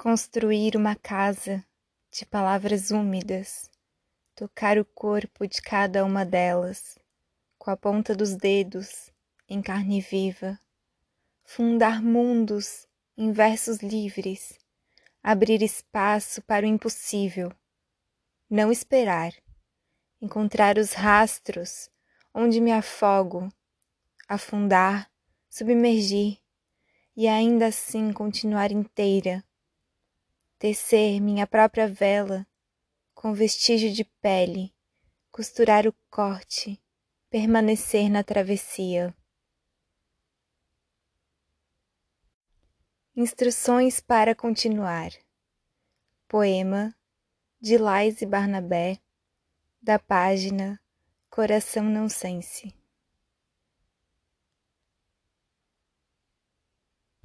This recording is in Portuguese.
Construir uma casa de palavras úmidas, tocar o corpo de cada uma delas, com a ponta dos dedos em carne viva, fundar mundos em versos livres, abrir espaço para o impossível, não esperar, encontrar os rastros onde me afogo, afundar, submergir e ainda assim continuar inteira tecer minha própria vela com vestígio de pele, costurar o corte, permanecer na travessia. Instruções para continuar. Poema de Laís e Barnabé, da página Coração Não Sense.